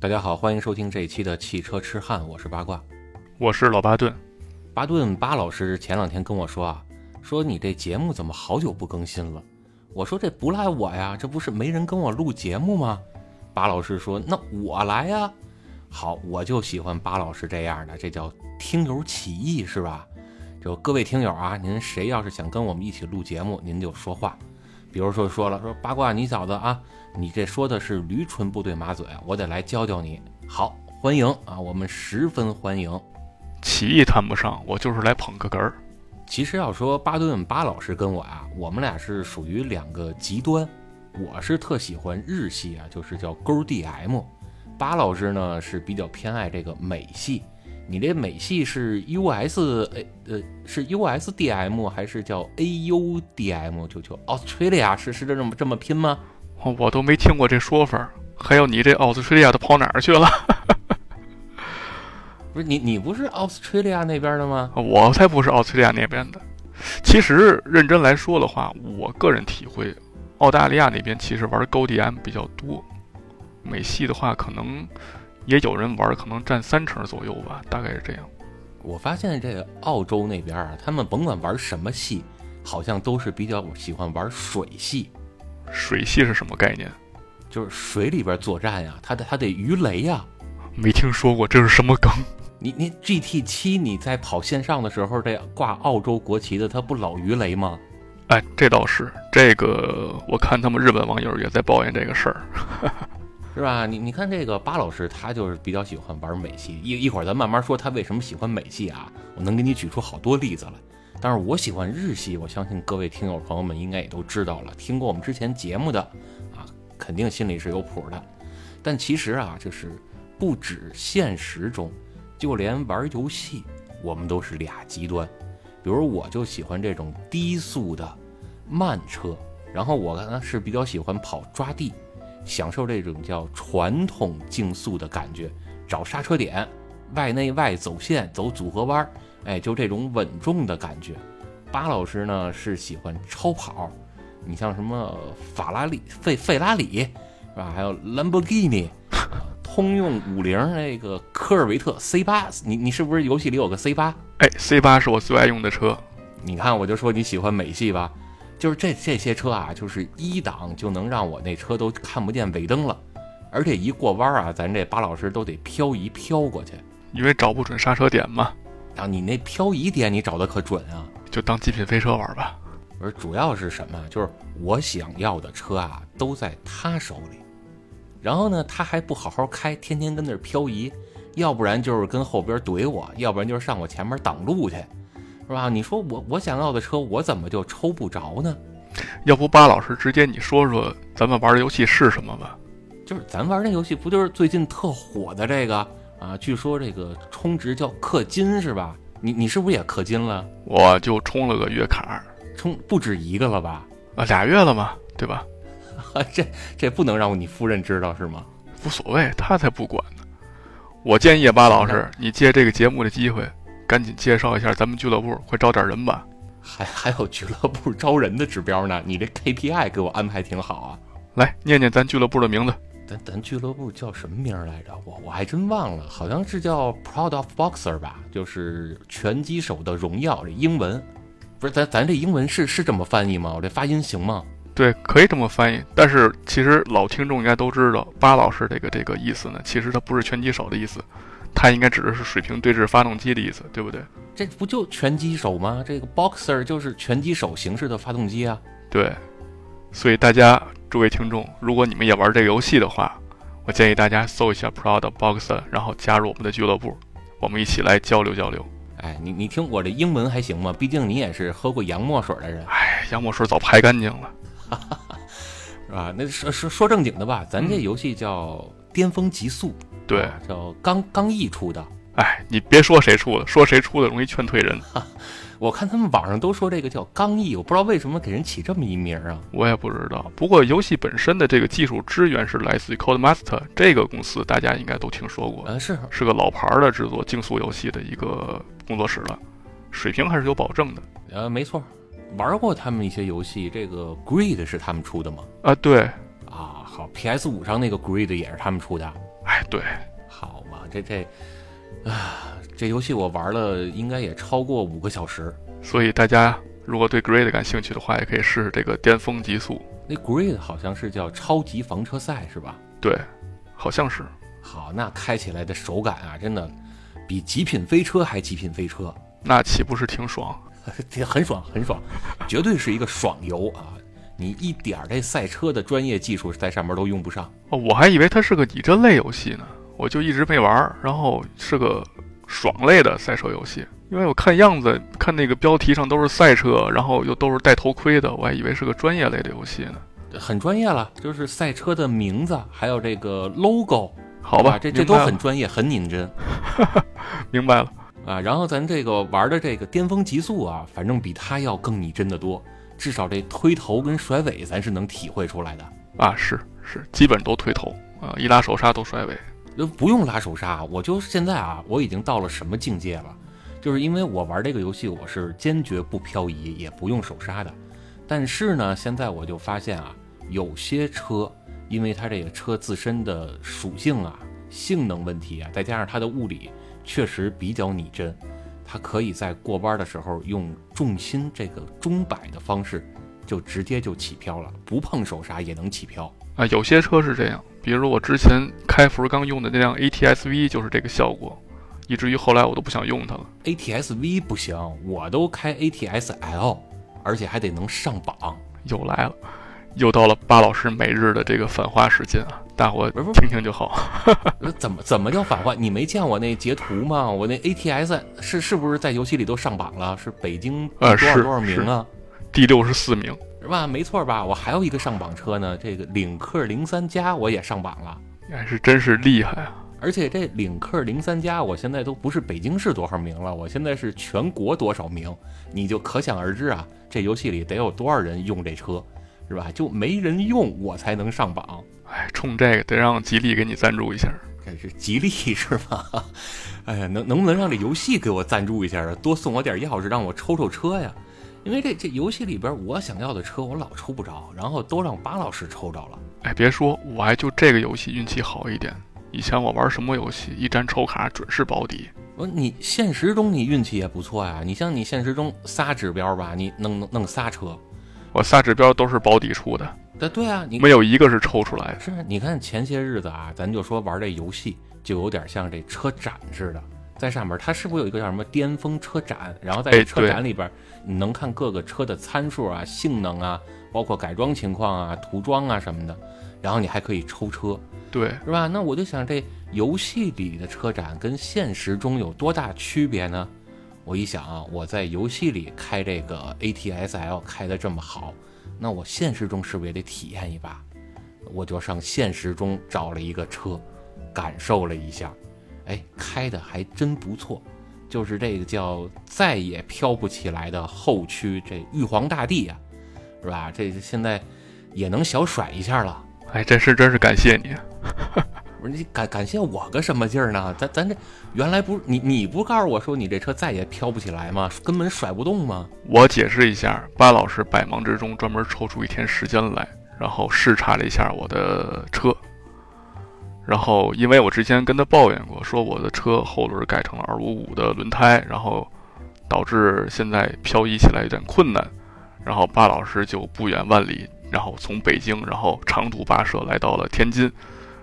大家好，欢迎收听这一期的汽车痴汉，我是八卦。我是老巴顿。巴顿巴老师前两天跟我说啊，说你这节目怎么好久不更新了？我说这不赖我呀，这不是没人跟我录节目吗？巴老师说那我来呀。好，我就喜欢巴老师这样的，这叫听友起义是吧？就各位听友啊，您谁要是想跟我们一起录节目，您就说话。比如说说了说八卦，你小子啊，你这说的是驴唇不对马嘴，我得来教教你。好，欢迎啊，我们十分欢迎。起义谈不上，我就是来捧个哏儿。其实要说巴顿巴老师跟我啊，我们俩是属于两个极端。我是特喜欢日系啊，就是叫勾 DM。巴老师呢是比较偏爱这个美系。你这美系是 US 呃呃是 USDM 还是叫 AUDM？就就 Australia 是是这么这么拼吗？我都没听过这说法。还有你这 Australia 都跑哪儿去了？不是你你不是 Australia 那边的吗？我才不是 Australia 那边的。其实认真来说的话，我个人体会，澳大利亚那边其实玩高 DM 比较多。美系的话，可能也有人玩，可能占三成左右吧，大概是这样。我发现这个澳洲那边啊，他们甭管玩什么戏，好像都是比较喜欢玩水系。水系是什么概念？就是水里边作战呀，他得他得鱼雷呀。没听说过，这是什么梗？你你 GT 七你在跑线上的时候，这挂澳洲国旗的，他不老鱼雷吗？哎，这倒是，这个我看他们日本网友也在抱怨这个事儿。是吧？你你看这个巴老师，他就是比较喜欢玩美系。一一会儿咱慢慢说他为什么喜欢美系啊？我能给你举出好多例子来。但是我喜欢日系，我相信各位听友朋友们应该也都知道了，听过我们之前节目的啊，肯定心里是有谱的。但其实啊，就是不止现实中，就连玩游戏，我们都是俩极端。比如我就喜欢这种低速的慢车，然后我呢是比较喜欢跑抓地。享受这种叫传统竞速的感觉，找刹车点，外内外走线，走组合弯儿，哎，就这种稳重的感觉。巴老师呢是喜欢超跑，你像什么法拉利、费费拉里，是吧？还有兰博基尼、通用五菱那个科尔维特 C 八，你你是不是游戏里有个 C 八？哎，C 八是我最爱用的车。你看，我就说你喜欢美系吧。就是这这些车啊，就是一档就能让我那车都看不见尾灯了，而且一过弯啊，咱这巴老师都得漂移飘过去，因为找不准刹车点嘛。啊，你那漂移点你找的可准啊，就当极品飞车玩吧。不是，主要是什么？就是我想要的车啊，都在他手里。然后呢，他还不好好开，天天跟那儿漂移，要不然就是跟后边怼我，要不然就是上我前面挡路去。是吧？你说我我想要的车，我怎么就抽不着呢？要不巴老师直接你说说咱们玩的游戏是什么吧？就是咱玩那游戏，不就是最近特火的这个啊？据说这个充值叫氪金是吧？你你是不是也氪金了？我就充了个月卡，充不止一个了吧？啊，俩月了嘛，对吧？这这不能让你夫人知道是吗？无所谓，她才不管呢。我建议巴老师，你借这个节目的机会。赶紧介绍一下咱们俱乐部，快招点人吧！还还有俱乐部招人的指标呢，你这 KPI 给我安排挺好啊！来念念咱俱乐部的名字。咱咱俱乐部叫什么名来着？我我还真忘了，好像是叫 Proud of Boxer 吧，就是拳击手的荣耀。这英文不是咱咱这英文是是这么翻译吗？我这发音行吗？对，可以这么翻译。但是其实老听众应该都知道，巴老师这个这个意思呢，其实它不是拳击手的意思。它应该指的是水平对置发动机的意思，对不对？这不就拳击手吗？这个 boxer 就是拳击手形式的发动机啊。对，所以大家诸位听众，如果你们也玩这个游戏的话，我建议大家搜一下 Proud Boxer，然后加入我们的俱乐部，我们一起来交流交流。哎，你你听我这英文还行吗？毕竟你也是喝过洋墨水的人。哎，洋墨水早排干净了，是吧？那说说说正经的吧，咱这游戏叫巅峰极速。对，叫刚刚毅出的。哎，你别说谁出的，说谁出的容易劝退人。我看他们网上都说这个叫刚毅，我不知道为什么给人起这么一名啊。我也不知道。不过游戏本身的这个技术支援是来自于 Codemaster 这个公司，大家应该都听说过。嗯，是是个老牌的制作竞速游戏的一个工作室了，水平还是有保证的。呃，没错，玩过他们一些游戏，这个 Grid 是他们出的吗？啊，对。啊，好，PS 五上那个 Grid 也是他们出的。哎，对，好嘛，这这啊，这游戏我玩了应该也超过五个小时。所以大家如果对 Grid 感兴趣的话，也可以试试这个巅峰极速。那 Grid 好像是叫超级房车赛是吧？对，好像是。好，那开起来的手感啊，真的比极品飞车还极品飞车，那岂不是挺爽？很爽很爽，绝对是一个爽游啊！你一点儿这赛车的专业技术在上面都用不上。哦，我还以为它是个拟真类游戏呢，我就一直没玩儿。然后是个爽类的赛车游戏，因为我看样子，看那个标题上都是赛车，然后又都是戴头盔的，我还以为是个专业类的游戏呢。很专业了，就是赛车的名字，还有这个 logo，好吧，这这都很专业，很拟真。明白了啊，然后咱这个玩的这个巅峰极速啊，反正比它要更拟真的多，至少这推头跟甩尾咱是能体会出来的啊。是是，基本都推头啊，一拉手刹都甩尾。呃，不用拉手刹，我就现在啊，我已经到了什么境界了？就是因为我玩这个游戏，我是坚决不漂移，也不用手刹的。但是呢，现在我就发现啊，有些车，因为它这个车自身的属性啊、性能问题啊，再加上它的物理确实比较拟真，它可以在过弯的时候用重心这个钟摆的方式，就直接就起漂了，不碰手刹也能起漂啊。有些车是这样，比如我之前开福刚用的那辆 ATS-V 就是这个效果，以至于后来我都不想用它了。ATS-V 不行，我都开 ATS-L。而且还得能上榜，又来了，又到了巴老师每日的这个反话时间啊！大伙听听就好。怎么怎么叫反话？你没见我那截图吗？我那 ATS 是是不是在游戏里都上榜了？是北京多少多少名啊？第六十四名，是吧？没错吧？我还有一个上榜车呢，这个领克零三加我也上榜了，哎，是真是厉害啊！而且这领克零三加，我现在都不是北京市多少名了，我现在是全国多少名，你就可想而知啊，这游戏里得有多少人用这车，是吧？就没人用，我才能上榜。哎，冲这个得让吉利给你赞助一下，这是吉利 是吧？哎呀，能能不能让这游戏给我赞助一下啊？多送我点钥匙，让我抽抽车呀？因为这这游戏里边我想要的车我老抽不着，然后都让巴老师抽着了。哎，别说，我还就这个游戏运气好一点。以前我玩什么游戏，一沾抽卡准是保底。我你现实中你运气也不错呀，你像你现实中仨指标吧，你弄弄弄仨车，我仨指标都是保底出的。对对啊，你没有一个是抽出来的。是，你看前些日子啊，咱就说玩这游戏，就有点像这车展似的，在上面它是不是有一个叫什么巅峰车展？然后在车展里边，你能看各个车的参数啊、性能啊，包括改装情况啊、涂装啊什么的，然后你还可以抽车。对，是吧？那我就想，这游戏里的车展跟现实中有多大区别呢？我一想啊，我在游戏里开这个 ATS-L 开的这么好，那我现实中是不是也得体验一把？我就上现实中找了一个车，感受了一下，哎，开的还真不错，就是这个叫再也飘不起来的后驱，这玉皇大帝呀，是吧？这现在也能小甩一下了。哎，这事真是感谢你。不是你感感谢我个什么劲儿呢？咱咱这原来不是你你不告诉我说你这车再也飘不起来吗？根本甩不动吗？我解释一下，巴老师百忙之中专门抽出一天时间来，然后视察了一下我的车。然后因为我之前跟他抱怨过，说我的车后轮改成了二五五的轮胎，然后导致现在漂移起来有点困难。然后巴老师就不远万里。然后从北京，然后长途跋涉来到了天津，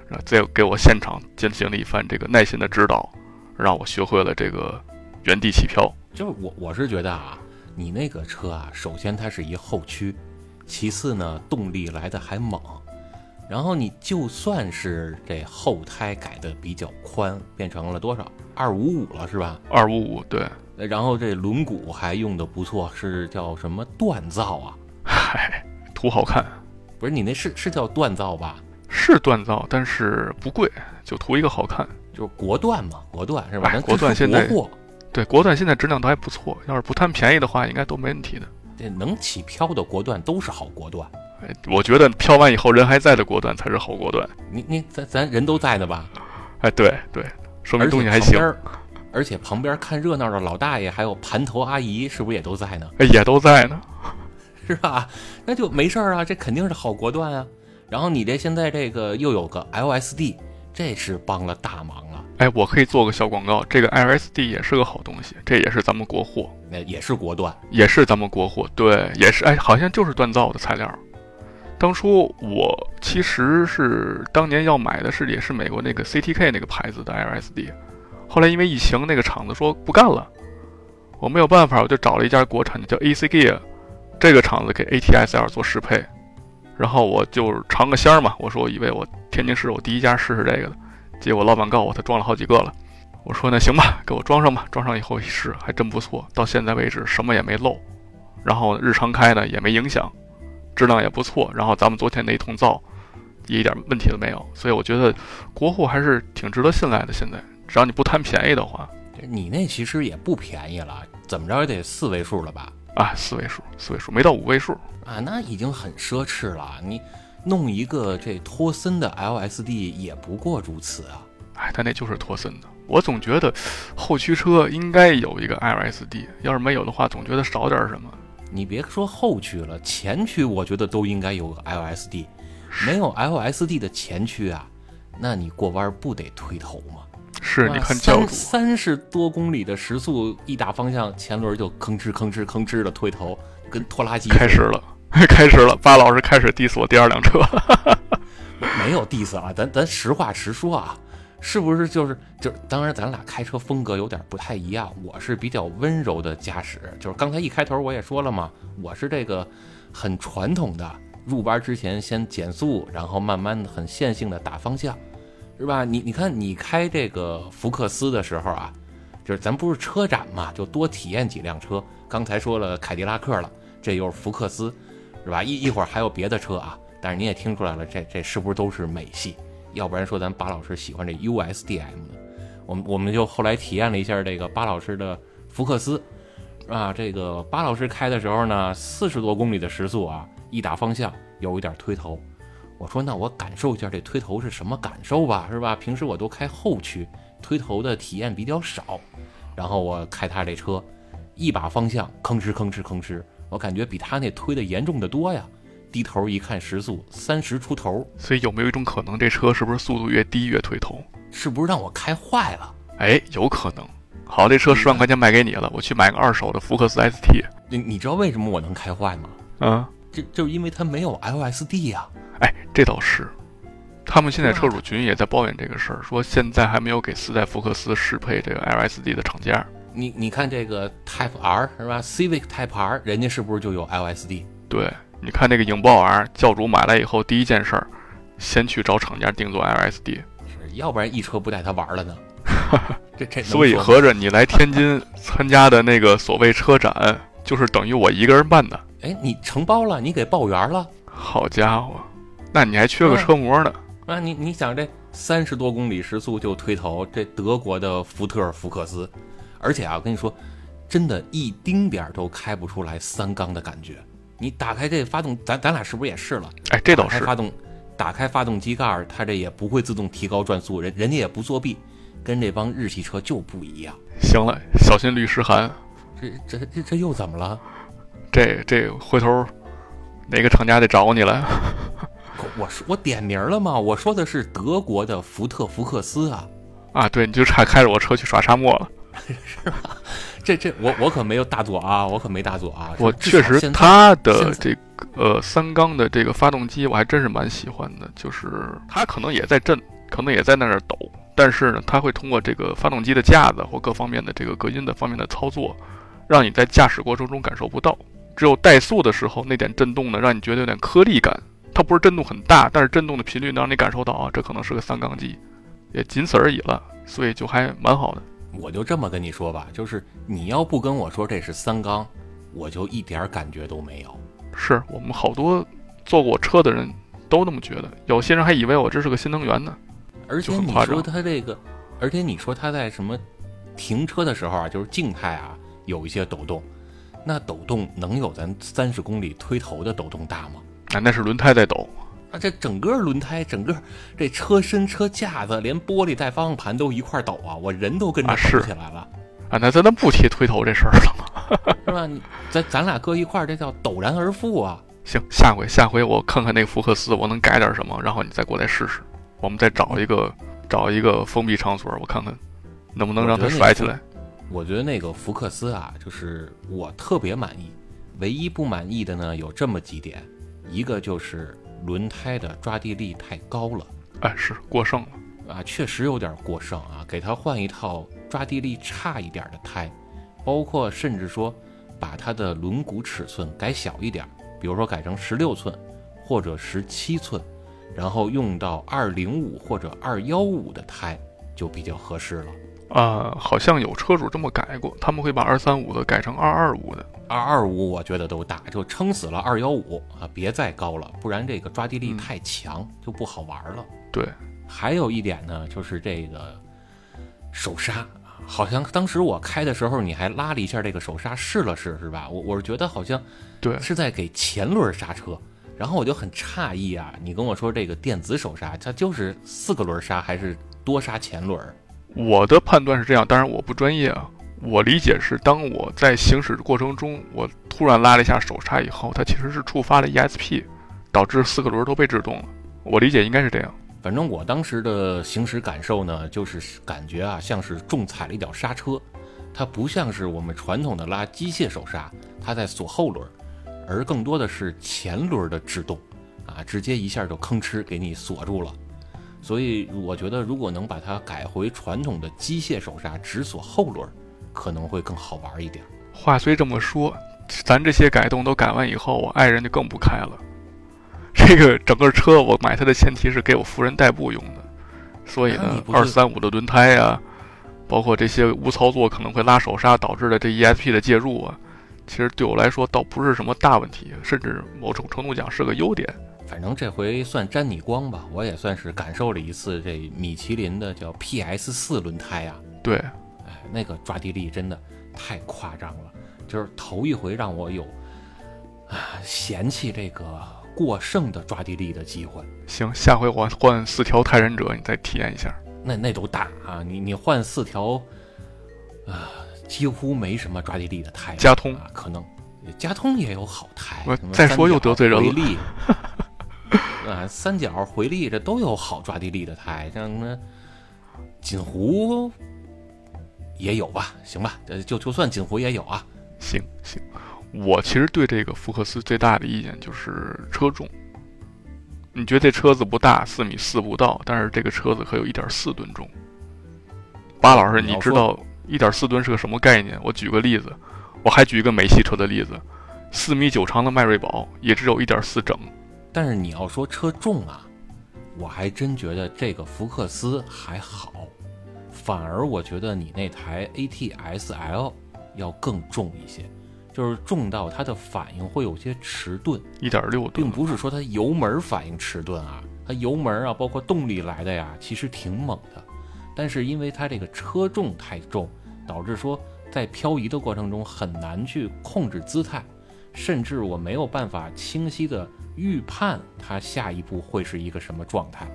然后再给我现场进行了一番这个耐心的指导，让我学会了这个原地起漂。就是我我是觉得啊，你那个车啊，首先它是一后驱，其次呢动力来的还猛，然后你就算是这后胎改的比较宽，变成了多少二五五了是吧？二五五对，然后这轮毂还用的不错，是叫什么锻造啊？嗨。图好看，不是你那是是叫锻造吧？是锻造，但是不贵，就图一个好看，就是国锻嘛，国锻是吧？国锻现在对国锻现在质量都还不错，要是不贪便宜的话，应该都没问题的。这能起漂的国锻都是好国锻，哎，我觉得漂完以后人还在的国锻才是好国锻。你你咱咱人都在的吧？哎，对对，说明东西还行。而且旁边看热闹的老大爷还有盘头阿姨是不是也都在呢？哎，也都在呢。是吧？那就没事儿啊，这肯定是好国段啊。然后你这现在这个又有个 LSD，这是帮了大忙了。哎，我可以做个小广告，这个 LSD 也是个好东西，这也是咱们国货，那也是国锻，也是咱们国货，对，也是，哎，好像就是锻造的材料。当初我其实是当年要买的是也是美国那个 CTK 那个牌子的 LSD，后来因为疫情，那个厂子说不干了，我没有办法，我就找了一家国产的叫 AC Gear，这个厂子给 ATSL 做适配，然后我就尝个鲜儿嘛，我说我以为我天津市我第一家试试这个的，结果老板告诉我他装了好几个了，我说那行吧，给我装上吧，装上以后一试还真不错，到现在为止什么也没漏，然后日常开呢也没影响。质量也不错，然后咱们昨天那一通造，一点问题都没有，所以我觉得国货还是挺值得信赖的。现在只要你不贪便宜的话，你那其实也不便宜了，怎么着也得四位数了吧？啊，四位数，四位数没到五位数啊，那已经很奢侈了。你弄一个这托森的 LSD 也不过如此啊。哎，他那就是托森的，我总觉得后驱车应该有一个 LSD，要是没有的话，总觉得少点什么。你别说后驱了，前驱我觉得都应该有个 LSD，没有 LSD 的前驱啊，那你过弯不得推头吗？是，你看教主三十多公里的时速一打方向，前轮就吭哧吭哧吭哧的推头，跟拖拉机开始了，开始了，巴老师开始 diss 我第二辆车，没有 diss 啊，咱咱实话实说啊。是不是就是就当然咱俩开车风格有点不太一样，我是比较温柔的驾驶，就是刚才一开头我也说了嘛，我是这个很传统的，入弯之前先减速，然后慢慢的很线性的打方向，是吧？你你看你开这个福克斯的时候啊，就是咱不是车展嘛，就多体验几辆车。刚才说了凯迪拉克了，这又是福克斯，是吧？一一会儿还有别的车啊，但是你也听出来了，这这是不是都是美系？要不然说咱巴老师喜欢这 USDM 呢？我们我们就后来体验了一下这个巴老师的福克斯，啊，这个巴老师开的时候呢，四十多公里的时速啊，一打方向有一点推头。我说那我感受一下这推头是什么感受吧，是吧？平时我都开后驱，推头的体验比较少。然后我开他这车，一把方向吭哧吭哧吭哧，我感觉比他那推的严重的多呀。低头一看，时速三十出头，所以有没有一种可能，这车是不是速度越低越推头？是不是让我开坏了？哎，有可能。好，这车十万块钱卖给你了，我去买个二手的福克斯 ST。你你知道为什么我能开坏吗？嗯，就就是因为它没有 LSD 呀。哎，这倒是。他们现在车主群也在抱怨这个事儿，说现在还没有给四代福克斯适配这个 LSD 的厂家。你你看这个 Type R 是吧？Civic Type R，人家是不是就有 LSD？对。你看那个影豹 R，教主买来以后第一件事儿，先去找厂家定做 LSD，是要不然一车不带他玩了呢。这这所以合着你来天津参加的那个所谓车展，就是等于我一个人办的。哎，你承包了，你给报员了。好家伙，那你还缺个车模呢。啊，你你想这三十多公里时速就推头，这德国的福特福克斯，而且啊，我跟你说，真的一丁点儿都开不出来三缸的感觉。你打开这发动，咱咱俩是不是也试了？哎，这倒是。发动，打开发动机盖它这也不会自动提高转速，人人家也不作弊，跟这帮日系车就不一样。行了，小心律师函。这这这这又怎么了？这这回头哪个厂家得找你了？我说我点名了吗？我说的是德国的福特福克斯啊。啊，对，你就差开着我车去耍沙漠了，是吧？这这我我可没有大作啊，我可没大作啊。我确实，它的这个呃三缸的这个发动机，我还真是蛮喜欢的。就是它可能也在震，可能也在那儿抖，但是呢，它会通过这个发动机的架子或各方面的这个隔音的方面的操作，让你在驾驶过程中感受不到。只有怠速的时候，那点震动呢，让你觉得有点颗粒感。它不是震动很大，但是震动的频率能让你感受到啊，这可能是个三缸机，也仅此而已了。所以就还蛮好的。我就这么跟你说吧，就是你要不跟我说这是三缸，我就一点感觉都没有。是我们好多坐过车的人都那么觉得，有些人还以为我这是个新能源呢。而且你说它这个，而且你说它在什么停车的时候啊，就是静态啊，有一些抖动，那抖动能有咱三十公里推头的抖动大吗？啊，那是轮胎在抖。啊这整个轮胎，整个这车身、车架子，连玻璃带方向盘都一块抖啊！我人都跟着抖起来了。啊，那咱咱不提推头这事儿了吗？是吧？咱咱俩搁一块儿，这叫陡然而富啊！行，下回下回我看看那福克斯，我能改点什么，然后你再过来试试。我们再找一个找一个封闭场所，我看看能不能让它甩起来。我觉得那个福克斯啊，就是我特别满意，唯一不满意的呢有这么几点，一个就是轮胎的抓地力太高了哎，是过剩了。啊，确实有点过剩啊，给它换一套抓地力差一点的胎，包括甚至说把它的轮毂尺寸改小一点，比如说改成十六寸或者十七寸，然后用到二零五或者二幺五的胎就比较合适了。啊、好像有车主这么改过，他们会把二三五的改成二二五的。二二五我觉得都大，就撑死了二幺五啊，别再高了，不然这个抓地力嗯太强、就不好玩了。对，还有一点呢，就是这个手刹，啊好像当时我开的时候你还拉了一下这个手刹试了试，是吧？我我是觉得好像对，是在给前轮刹车，然后我就很诧异啊，你跟我说这个电子手刹，它就是四个轮刹还是多刹前轮？我的判断是这样，当然我不专业啊。我理解是，当我在行驶过程中，我突然拉了一下手刹以后，它其实是触发了 ESP，导致四个轮都被制动了。我理解应该是这样。反正我当时的行驶感受呢，就是感觉啊，像是重踩了一脚刹车，它不像是我们传统的拉机械手刹，它在锁后轮，而更多的是前轮的制动，啊，直接一下就吭哧给你锁住了。所以我觉得，如果能把它改回传统的机械手刹，只锁后轮，可能会更好玩一点。话虽这么说，咱这些改动都改完以后，我爱人就更不开了。这个整个车我买它的前提是给我夫人代步用的，所以呢，二三五的轮胎呀、包括这些无操作可能会拉手刹导致的这 ESP 的介入啊，其实对我来说倒不是什么大问题，甚至某种程度讲是个优点。反正这回算沾你光吧，我也算是感受了一次这米其林的叫 PS 四轮胎啊，对，哎，那个抓地力真的太夸张了，就是头一回让我有啊嫌弃这个过剩的抓地力的机会。行，下回我换四条泰忍者，你再体验一下。那那都大啊，你你换四条，啊，几乎没什么抓地力的胎，加通啊，可能加通也有好胎我，再说又得罪人了 啊，三角回力这都有好抓地力的胎，像什么锦湖也有吧？行吧，呃，就就算锦湖也有啊。行行，我其实对这个福克斯最大的意见就是车重。你觉得这车子不大，四米四不到，但是这个车子可有一点四吨重。巴老师，你知道一点四吨是个什么概念？我举个例子，我还举一个美系车的例子，四米九长的迈锐宝也只有一点四整。但是你要说车重啊，我还真觉得这个福克斯还好，反而我觉得你那台 ATS-L 要更重一些，就是重到它的反应会有些迟钝，一点六吨并，不是说它油门反应迟钝啊，它油门啊，包括动力来的呀，其实挺猛的，但是因为它这个车重太重，导致说在漂移的过程中很难去控制姿态，甚至我没有办法清晰的预判它下一步会是一个什么状态。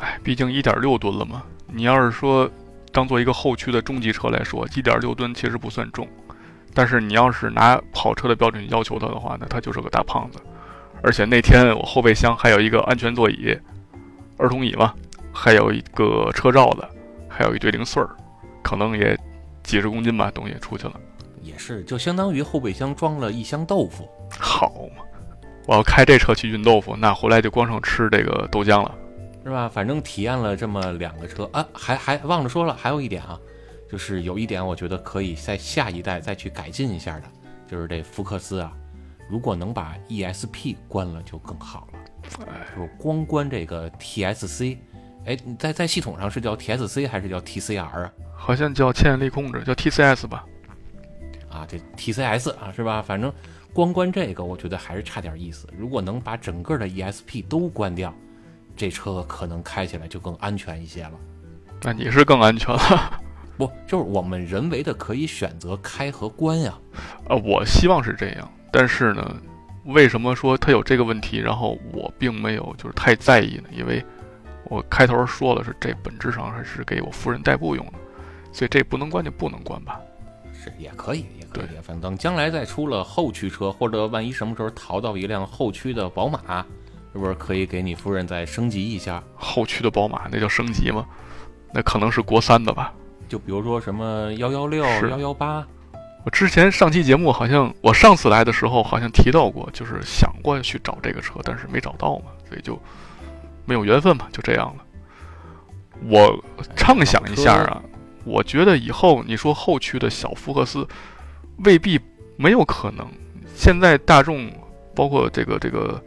哎，毕竟一点六吨了嘛。你要是说当做一个后驱的中级车来说，一点六吨其实不算重，但是你要是拿跑车的标准要求它的话，那它就是个大胖子。而且那天我后备箱还有一个安全座椅，儿童椅嘛，还有一个车罩子，还有一堆零碎儿，可能也几十公斤吧，东西出去了。也是，就相当于后备箱装了一箱豆腐。好嘛，我要开这车去运豆腐，那回来就光剩吃这个豆浆了。是吧？反正体验了这么两个车啊，还还忘了说了，还有一点啊，就是有一点我觉得可以在下一代再去改进一下的，就是这福克斯啊，如果能把 ESP 关了就更好了。哎，就是光关这个 TSC，哎，你在在系统上是叫 TSC 还是叫 TCR 啊？好像叫牵引力控制，叫 TCS 吧？啊，这 TCS 啊，是吧？反正光关这个，我觉得还是差点意思。如果能把整个的 ESP 都关掉，这车可能开起来就更安全一些了。那你是更安全了。不，就是我们人为的可以选择开和关呀。呃，我希望是这样，但是呢，为什么说它有这个问题，然后我并没有就是太在意呢？因为我开头说了是这本质上还是给我夫人代步用的，所以这不能关就不能关吧。是也可以，也可以对。反正等将来再出了后驱车，或者万一什么时候淘到一辆后驱的宝马，是不是可以给你夫人再升级一下？后驱的宝马那叫升级吗？那可能是国三的吧。就比如说什么幺幺六、是幺幺八，我之前上期节目好像我上次来的时候好像提到过，就是想过去找这个车，但是没找到嘛，所以就没有缘分嘛，就这样了。我畅想一下啊，我觉得以后你说后驱的小福克斯未必没有可能。现在大众包括这个这个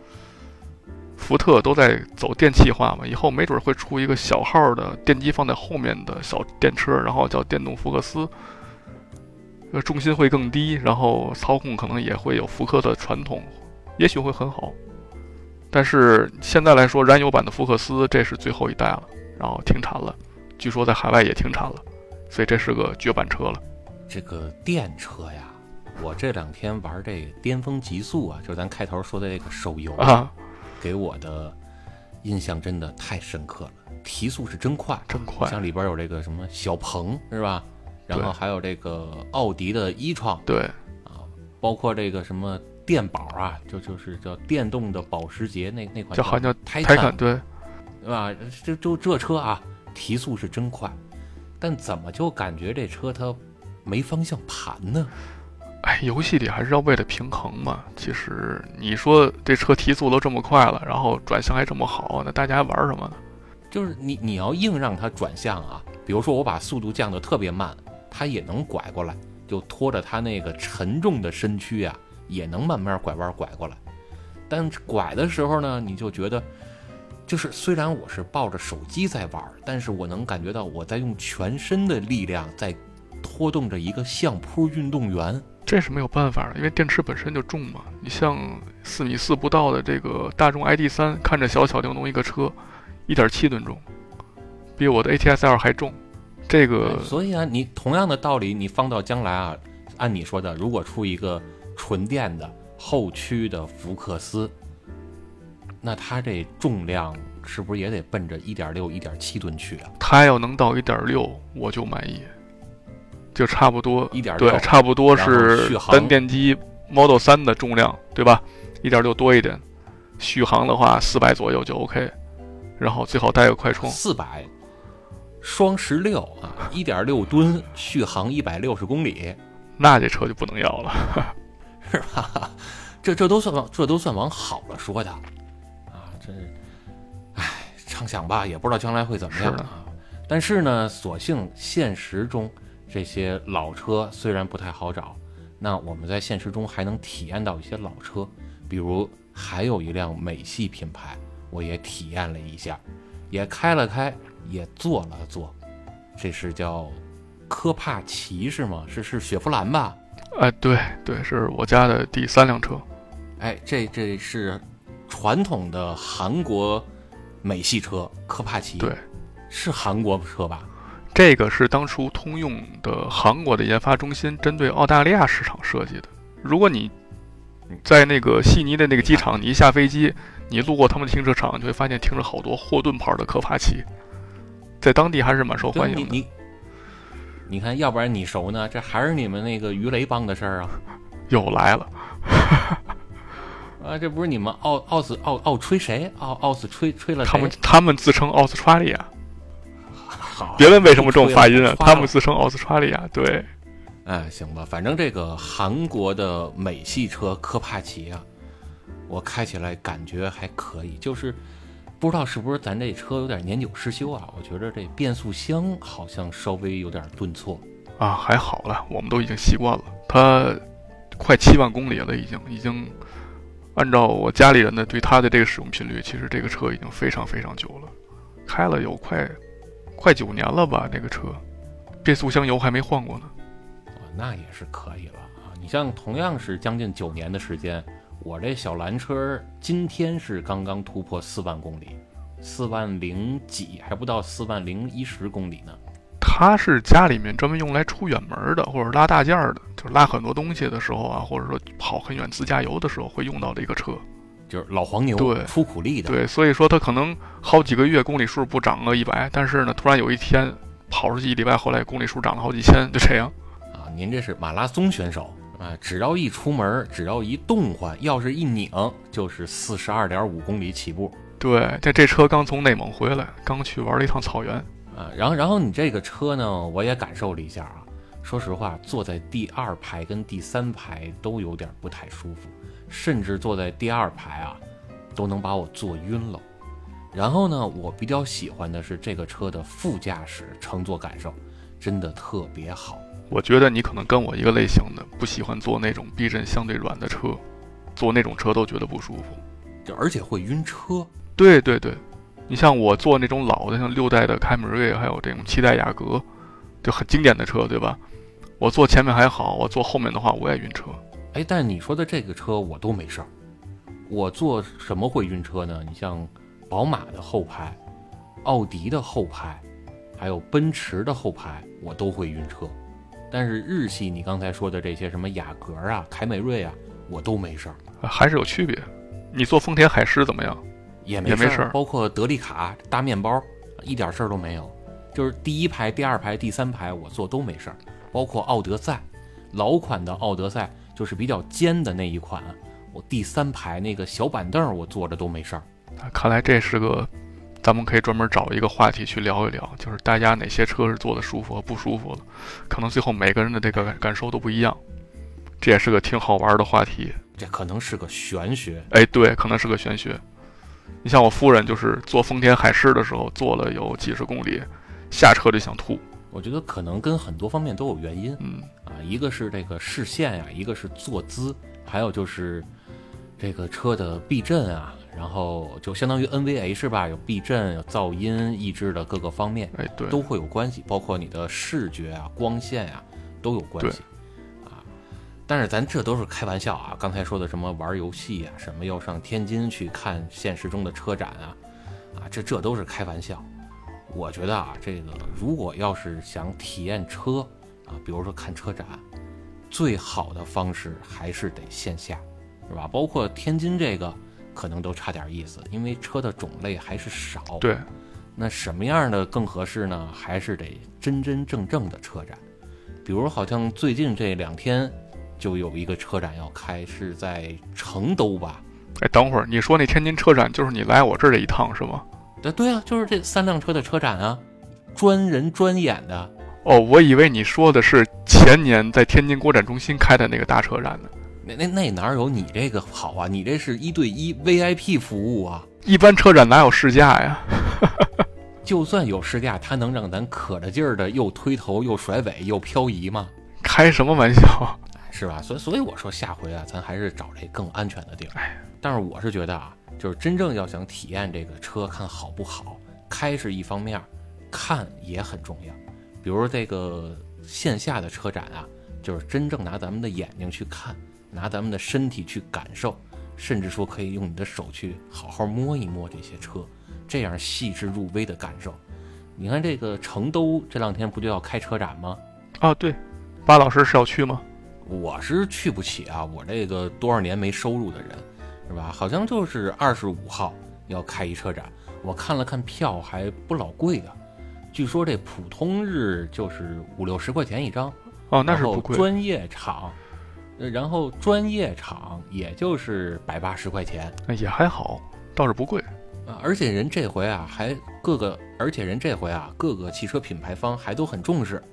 福特都在走电气化嘛，以后没准会出一个小号的电机放在后面的小电车，然后叫电动福克斯。呃，重心会更低，然后操控可能也会有福克的传统，也许会很好。但是现在来说，燃油版的福克斯这是最后一代了，然后停产了，据说在海外也停产了，所以这是个绝版车了。这个电车呀，我这两天玩这个巅峰极速啊，就是咱开头说的这个手游啊，给我的印象真的太深刻了，提速是真快，真快。像里边有这个什么小鹏是吧？然后还有这个奥迪的一创，对啊，包括这个什么电宝啊，就就是叫电动的保时捷那那款，叫好像叫泰坦，对，对吧？这就这车啊，提速是真快，但怎么就感觉这车它没方向盘呢？哎，游戏里还是要为了平衡嘛。其实你说这车提速都这么快了，然后转向还这么好，那大家玩什么呢？就是你你要硬让它转向啊，比如说我把速度降得特别慢。它也能拐过来，就拖着它那个沉重的身躯啊，也能慢慢拐弯拐过来。但拐的时候呢，你就觉得，就是虽然我是抱着手机在玩，但是我能感觉到我在用全身的力量在拖动着一个相扑运动员。这是没有办法的，因为电池本身就重嘛。你像四米四不到的这个大众 ID 三，看着小巧玲珑一个车，一点七吨重，比我的 ATS L 还重。这个，所以啊，你同样的道理，你放到将来啊，按你说的，如果出一个纯电的后驱的福克斯，那它这重量是不是也得奔着一点六、一点七吨去啊？它要能到一点六，我就满意，就差不多一点对，差不多是单电机 Model 三的重量，对吧？一点六多一点，续航的话四百左右就 OK，然后最好带个快充，四百。双十六啊，一点六吨，续航一百六十公里，那这车就不能要了，是吧？这这都算往这都算往好了说的，啊，这，唉，畅想吧，也不知道将来会怎么样啊。但是呢，所幸现实中这些老车虽然不太好找，那我们在现实中还能体验到一些老车，比如还有一辆美系品牌，我也体验了一下，也开了开。也坐了坐，这是叫科帕奇是吗？是是雪佛兰吧？哎，对对，是我家的第三辆车。哎，这这是传统的韩国美系车科帕奇，对，是韩国车吧？这个是当初通用的韩国的研发中心针对澳大利亚市场设计的。如果你在那个悉尼的那个机场，你一下飞机，你路过他们的停车场，就会发现停着好多霍顿牌的科帕奇。在当地还是蛮受欢迎的。你，你看，要不然你熟呢？这还是你们那个鱼雷帮的事儿啊！又来了，啊，这不是你们奥奥斯奥奥吹谁？奥奥斯吹吹了他们他们自称奥斯川利亚。好，别问为什么这种发音啊？他们自称奥斯川利亚。对，哎，行吧，反正这个韩国的美系车科帕奇啊，我开起来感觉还可以，就是。不知道是不是咱这车有点年久失修啊？我觉得这变速箱好像稍微有点顿挫啊，还好了，我们都已经习惯了。它快七万公里了，已经已经按照我家里人的对它的这个使用频率，其实这个车已经非常非常久了，开了有快快九年了吧？那个车变速箱油还没换过呢。那也是可以了啊！你像同样是将近九年的时间。我这小蓝车今天是刚刚突破四万公里，四万零几，还不到四万零一十公里呢。它是家里面专门用来出远门的，或者拉大件儿的，就是拉很多东西的时候啊，或者说跑很远自驾游的时候会用到的一个车，就是老黄牛，对，出苦力的。对，所以说他可能好几个月公里数不涨个一百，但是呢，突然有一天跑出去一礼拜，后来公里数涨了好几千，就这样。啊，您这是马拉松选手。啊，只要一出门，只要一动换，要是一拧，就是四十二点五公里起步。对，这这车刚从内蒙回来，刚去玩了一趟草原。啊，然后然后你这个车呢，我也感受了一下啊。说实话，坐在第二排跟第三排都有点不太舒服，甚至坐在第二排啊，都能把我坐晕了。然后呢，我比较喜欢的是这个车的副驾驶乘坐感受，真的特别好。我觉得你可能跟我一个类型的，不喜欢坐那种避震相对软的车，坐那种车都觉得不舒服，而且会晕车。对对对，你像我坐那种老的，像六代的凯美瑞，还有这种七代雅阁，就很经典的车，对吧？我坐前面还好，我坐后面的话我也晕车。哎，但你说的这个车我都没事儿。我坐什么会晕车呢？你像宝马的后排、奥迪的后排，还有奔驰的后排，我都会晕车。但是日系你刚才说的这些什么雅阁啊、凯美瑞啊，我都没事儿。还是有区别。你坐丰田海狮怎么样？也没也没事儿包括德利卡大面包，一点事儿都没有。就是第一排、第二排、第三排我坐都没事儿。包括奥德赛，老款的奥德赛就是比较尖的那一款，我第三排那个小板凳我坐着都没事儿。啊看来这是个，咱们可以专门找一个话题去聊一聊，就是大家哪些车是坐的舒服和不舒服的，可能最后每个人的这个感感受都不一样，这也是个挺好玩的话题。这可能是个玄学，哎，对，可能是个玄学。你像我夫人，就是坐丰田海狮的时候，坐了有几十公里，下车就想吐。我觉得可能跟很多方面都有原因嗯，啊，一个是这个视线呀、一个是坐姿，还有就是这个车的避震啊，然后就相当于 NVH 吧，有避震、有噪音抑制的各个方面。哎，对，都会有关系，包括你的视觉啊、光线呀、都有关系啊。但是咱这都是开玩笑啊，刚才说的什么玩游戏啊，什么要上天津去看现实中的车展啊，啊，这这都是开玩笑。我觉得啊，这个如果要是想体验车啊，比如说看车展，最好的方式还是得线下，是吧？包括天津这个可能都差点意思，因为车的种类还是少。对，那什么样的更合适呢？还是得真真正正的车展，比如好像最近这两天就有一个车展要开，是在成都吧？哎，等会儿你说那天津车展就是你来我这儿这一趟是吗？对对啊，就是这三辆车的车展啊，专人专演的。哦，我以为你说的是前年在天津国展中心开的那个大车展呢。那那那哪有你这个好啊？你这是一对一 VIP 服务啊！一般车展哪有试驾呀？就算有试驾，它能让咱可着劲儿的又推头又甩尾又漂移吗？开什么玩笑？是吧？所以所以我说下回啊，咱还是找这更安全的地儿。哎，但是我是觉得啊，就是真正要想体验这个车看好不好，开是一方面，看也很重要。比如这个线下的车展啊，就是真正拿咱们的眼睛去看，拿咱们的身体去感受，甚至说可以用你的手去好好摸一摸这些车，这样细致入微的感受。你看这个成都这两天不就要开车展吗？啊，对，巴老师是要去吗？我是去不起啊，我这个多少年没收入的人，是吧？好像就是二十五号要开一车展，我看了看票还不老贵啊，据说这普通日就是五六十块钱一张，哦，那是不贵。专业场，呃然后专业场也就是百八十块钱哎也还好，倒是不贵。啊，而且人这回啊还各个，而且人这回啊各个汽车品牌方还都很重视，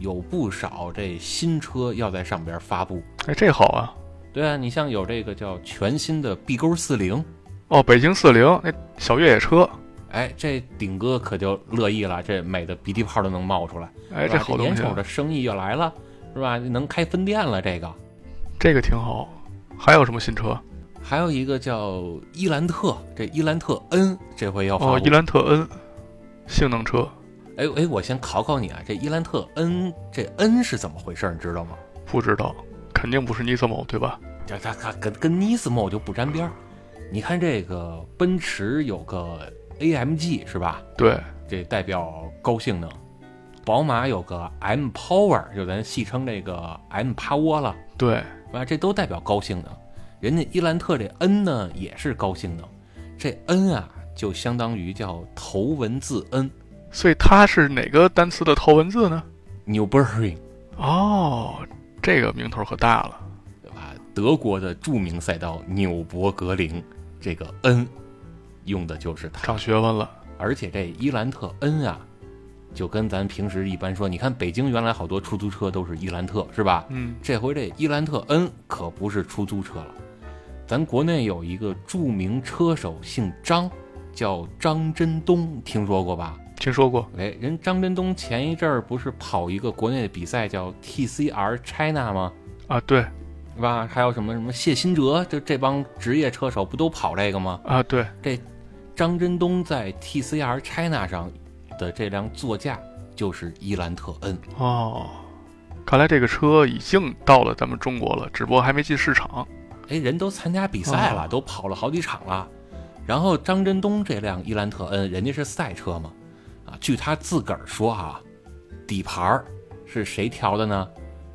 有不少这新车要在上边发布。哎，这好啊。对啊，你像有这个叫全新的 B 勾四零，哦，北京四零那小越野车，哎，这顶哥可就乐意了，这美的鼻涕泡都能冒出来，哎，这好东西啊，眼瞅着生意要来了，是吧？能开分店了，这个。这个挺好。还有什么新车？还有一个叫伊兰特，这伊兰特 N 这回要发布。哦，伊兰特 N，性能车，哎哎，我先考考你啊，这伊兰特 N 这 N 是怎么回事？你知道吗？不知道，肯定不是尼斯莫对吧？这它它跟跟尼斯莫就不沾边儿。你看这个奔驰有个 AMG 是吧？对，这代表高性能。宝马有个 M Power，就咱戏称这个 M 趴窝了，对，是吧？这都代表高性能。人家伊兰特这 N 呢也是高性能，这 N 啊就相当于叫头文字 N。所以它是哪个单词的头文字呢？Nürburgring，哦，这个名头可大了。对吧？德国的著名赛道纽博格林，这个 N 用的就是它。长学问了。而且这伊兰特 N 啊，就跟咱平时一般说，你看北京原来好多出租车都是伊兰特，是吧？嗯，这回这伊兰特 N 可不是出租车了，咱国内有一个著名车手姓张，叫张真东，听说过吧？听说过。哎，人张真东前一阵儿不是跑一个国内的比赛叫 TCR China 吗？啊，对，是吧？还有什么什么谢新哲，就这帮职业车手不都跑这个吗？啊，对，这张真东在 TCR China 上的这辆座驾就是伊兰特 N。哦，看来这个车已经到了咱们中国了，只不过还没进市场。哎，人都参加比赛了，哦都跑了好几场了。然后张真东这辆伊兰特 N，人家是赛车嘛，啊，据他自个儿说啊，底盘儿是谁调的呢？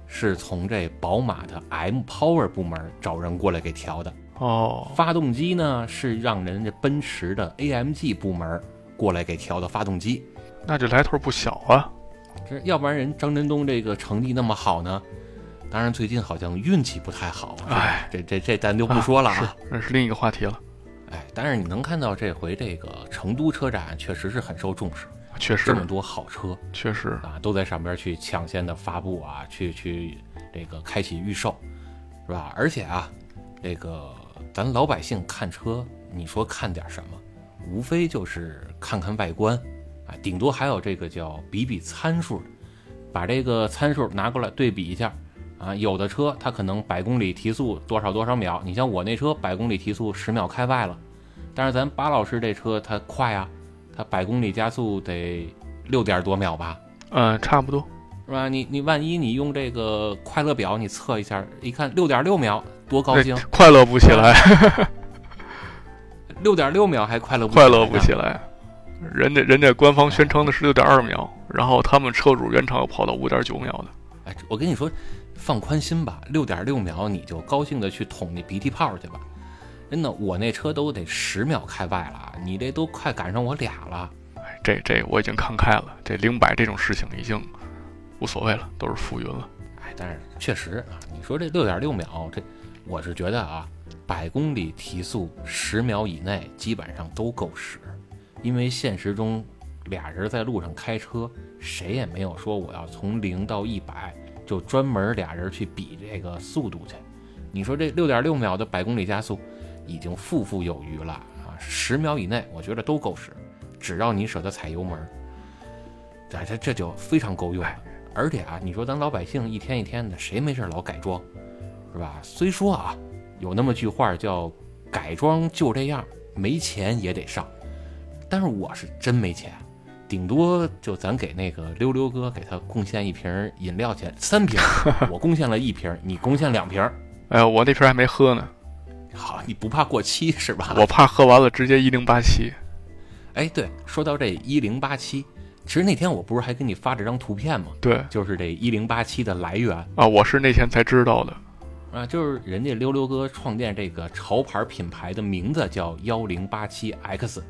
是从这宝马的 M Power 部门找人过来给调的。哦，发动机呢是让人家奔驰的 AMG 部门过来给调的发动机。那这来头不小啊。这要不然人张振东这个成绩那么好呢？当然最近好像运气不太好，哎？这这这咱就不说了啊。是，那是另一个话题了。哎，但是你能看到这回这个成都车展确实是很受重视，确实这，么多好车确实，啊都在上边去抢先的发布啊，去去这个开启预售，是吧？而且啊，这个咱老百姓看车，你说看点什么？无非就是看看外观，啊，顶多还有这个叫比比参数，把这个参数拿过来对比一下。啊，有的车它可能百公里提速多少多少秒，你像我那车百公里提速十秒开外了，但是咱巴老师这车它快啊，它百公里加速得六点多秒吧，嗯，差不多。是吧？你你万一你用这个快乐表你测一下，一看六点六秒，多高兴！快乐不起来，六点六秒还快乐不快乐不起来。人家人家官方宣称的是六点二秒，然后他们车主原厂又跑到五点九秒的。哎，我跟你说，放宽心吧，六点六秒你就高兴的去捅那鼻涕泡去吧。真的，我那车都得十秒开外了，你这都快赶上我俩了。哎，这这我已经看开了，这零百这种事情已经无所谓了，都是浮云了。哎，但是确实啊，你说这六点六秒，这我是觉得啊，百公里提速十秒以内基本上都够使，因为现实中俩人在路上开车，谁也没有说我要从零到一百就专门俩人去比这个速度去。你说这六点六秒的百公里加速已经富富有余了啊，十秒以内我觉得都够使，只要你舍得踩油门儿，这这这就非常够用。而且啊，你说咱老百姓一天一天的，谁没事老改装，是吧？虽说啊，有那么句话叫“改装就这样，没钱也得上”，但是我是真没钱，顶多就咱给那个溜溜哥给他贡献一瓶饮料钱，三瓶，我贡献了一瓶，你贡献两瓶。哎呀，我那瓶还没喝呢，好，你不怕过期 是吧？我怕喝完了直接一零八七。哎，对，说到这一零八七，其实那天我不是还给你发这张图片吗？对就是这一零八七的来源。啊，我是那天才知道的。啊，就是人家溜溜哥创建这个潮牌品牌的名字叫幺零八七 X，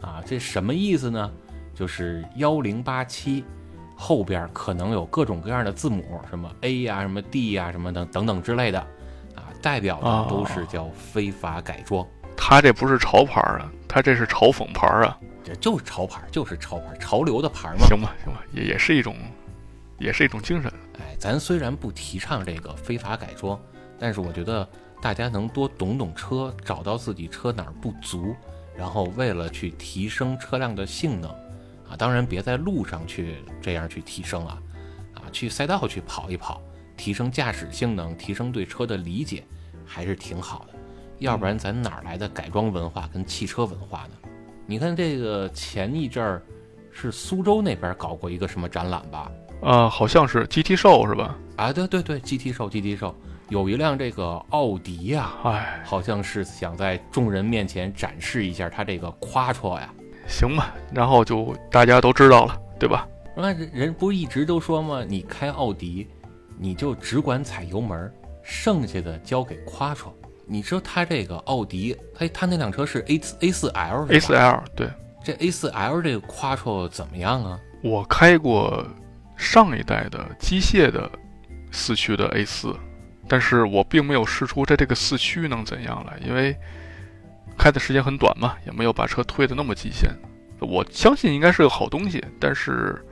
啊，这什么意思呢？就是幺零八七后边可能有各种各样的字母，什么 A 呀、什么 D 呀、什么等等等之类的，啊，代表的都是叫非法改装，他这不是潮牌啊，他这是嘲讽牌啊。这就是潮牌，就是潮牌，潮流的牌嘛。行吧，行吧，也也是一种，也是一种精神。哎，咱虽然不提倡这个非法改装，但是我觉得大家能多懂懂车，找到自己车哪儿不足，然后为了去提升车辆的性能，啊，当然别在路上去这样去提升啊，啊，去赛道去跑一跑，提升驾驶性能，提升对车的理解，还是挺好的。要不然咱哪儿来的改装文化跟汽车文化呢？你看这个前一阵儿是苏州那边搞过一个什么展览吧？啊，好像是 GT 兽是吧？啊，对对对，GT 兽，GT 兽有一辆这个奥迪呀、哎，好像是想在众人面前展示一下它这个夸戳呀。行吧，然后就大家都知道了，对吧？那人人不是一直都说吗？你开奥迪，你就只管踩油门儿，剩下的交给夸绰。你说它这个奥迪，它它那辆车是 A 四 A 四 L 是 a 四 L 对这 A 四 L 这个夸绰怎么样啊？我开过上一代的机械的四驱的 A 四，但是我并没有试出它这个四驱能怎样来，因为开的时间很短嘛，也没有把车推的那么极限。我相信应该是个好东西，但是